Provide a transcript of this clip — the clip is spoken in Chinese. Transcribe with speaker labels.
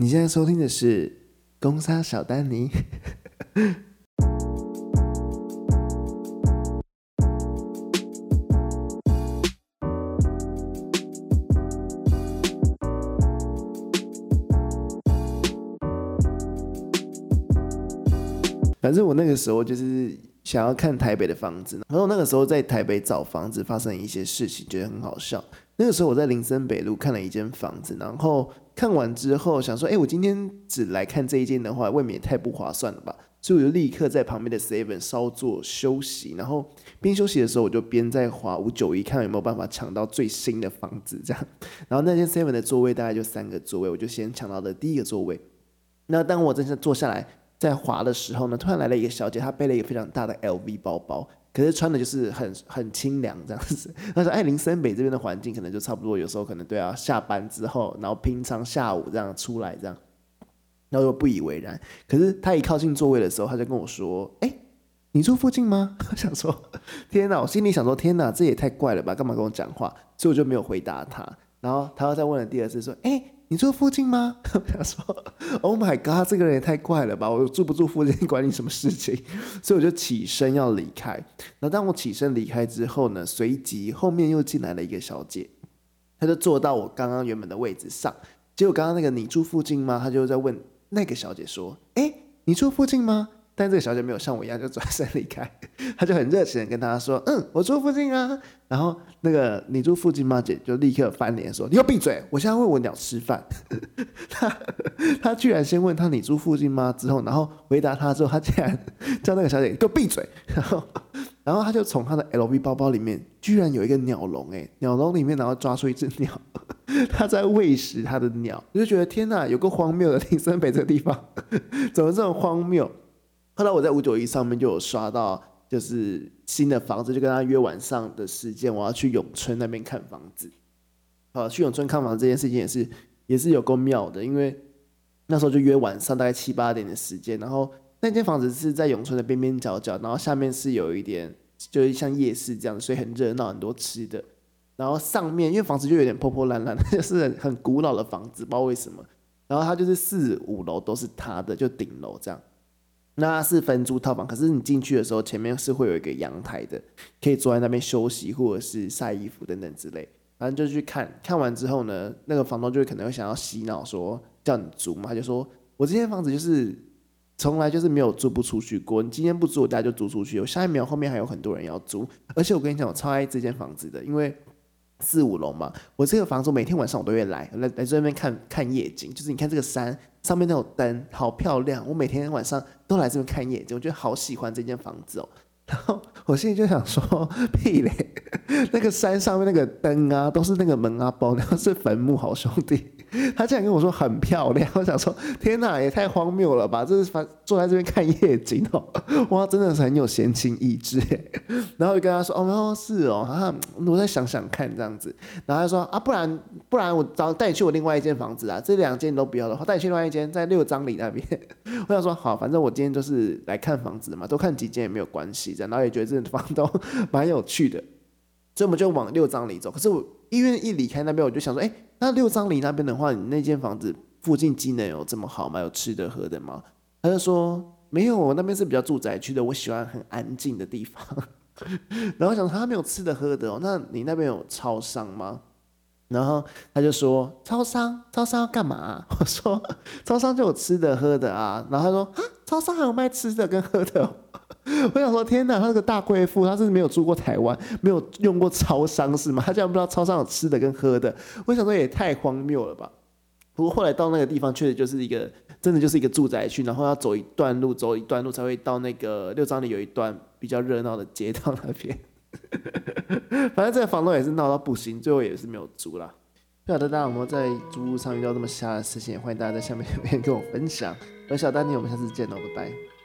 Speaker 1: 你现在收听的是《公沙小丹尼》。反正我那个时候就是想要看台北的房子，然后那个时候在台北找房子，发生一些事情，觉得很好笑。那个时候我在林森北路看了一间房子，然后看完之后想说，哎，我今天只来看这一间的话，未免也太不划算了吧？所以我就立刻在旁边的 Seven 稍作休息，然后边休息的时候，我就边在划五九一，看有没有办法抢到最新的房子这样。然后那间 Seven 的座位大概就三个座位，我就先抢到了第一个座位。那当我真正坐下来。在滑的时候呢，突然来了一个小姐，她背了一个非常大的 LV 包包，可是穿的就是很很清凉这样子。他说：“哎，林森北这边的环境可能就差不多，有时候可能对啊，下班之后，然后平常下午这样出来这样。”然后又不以为然。可是他一靠近座位的时候，他就跟我说：“哎，你住附近吗？”我想说：“天哪！”我心里想说：“天哪，这也太怪了吧？干嘛跟我讲话？”所以我就没有回答他。然后他又再问了第二次，说：“哎。”你住附近吗？他说：“Oh my god，这个人也太怪了吧！我住不住附近管你什么事情？” 所以我就起身要离开。那当我起身离开之后呢，随即后面又进来了一个小姐，她就坐到我刚刚原本的位置上。结果刚刚那个你住附近吗？他就在问那个小姐说：“哎，你住附近吗？”但这个小姐没有像我一样就转身离开，她就很热情的跟他说：“嗯，我住附近啊。”然后那个你住附近吗？姐就立刻翻脸说：“你要闭嘴！我现在喂我鸟吃饭。”他他居然先问他你住附近吗？之后然后回答他之后，他竟然 叫那个小姐给我闭嘴。然后然后他就从他的 LV 包包里面居然有一个鸟笼，哎，鸟笼里面然后抓出一只鸟，他在喂食他的鸟，就觉得天哪，有个荒谬的林森北这个地方怎么这么荒谬？后来我在五九一上面就有刷到，就是新的房子，就跟他约晚上的时间，我要去永春那边看房子。好，去永春看房这件事情也是也是有够妙的，因为那时候就约晚上大概七八点的时间，然后那间房子是在永春的边边角角，然后下面是有一点就是像夜市这样，所以很热闹，很多吃的。然后上面因为房子就有点破破烂烂，就是很古老的房子，不知道为什么。然后它就是四五楼都是他的，就顶楼这样。那是分租套房，可是你进去的时候，前面是会有一个阳台的，可以坐在那边休息或者是晒衣服等等之类。反正就去看看完之后呢，那个房东就可能会想要洗脑说叫你租嘛，他就说我这间房子就是从来就是没有租不出去过，你今天不租，我大家就租出去。我下一秒后面还有很多人要租，而且我跟你讲，我超爱这间房子的，因为。四五楼嘛，我这个房子每天晚上我都会来来来这边看看夜景，就是你看这个山上面那种灯好漂亮，我每天晚上都来这边看夜景，我觉得好喜欢这间房子哦。然后我心里就想说，屁嘞，那个山上面那个灯啊，都是那个门啊包，然后是坟墓，好兄弟。他竟然跟我说很漂亮，我想说天哪，也太荒谬了吧！这是反坐在这边看夜景哦，哇，真的是很有闲情逸致。然后就跟他说哦，是哦，哈，我再想想看这样子。然后他说啊，不然不然我找带你去我另外一间房子啊，这两间都不要的话，带你去另外一间在六张里那边。我想说好，反正我今天就是来看房子嘛，多看几间也没有关系。这样，然后也觉得这房东 蛮有趣的，所以我们就往六张里走。可是我因为一离开那边，我就想说，哎。那六张里那边的话，你那间房子附近机能有这么好吗？有吃的喝的吗？他就说没有，我那边是比较住宅区的，我喜欢很安静的地方。然后想他没有吃的喝的哦，那你那边有超商吗？然后他就说超商，超商要干嘛？我说超商就有吃的喝的啊。然后他说啊，超商还有卖吃的跟喝的。我想说，天哪，他是个大贵妇，他是没有住过台湾，没有用过超商是吗？他竟然不知道超商有吃的跟喝的。我想说，也太荒谬了吧。不过后来到那个地方，确实就是一个真的就是一个住宅区，然后要走一段路，走一段路才会到那个六张里有一段比较热闹的街道那边。反正这个房东也是闹到不行，最后也是没有租啦。不晓得大家有没有在租屋上遇到这么瞎的事情？也欢迎大家在下面留言跟我分享。我是小丹尼，我们下次见喽，拜拜。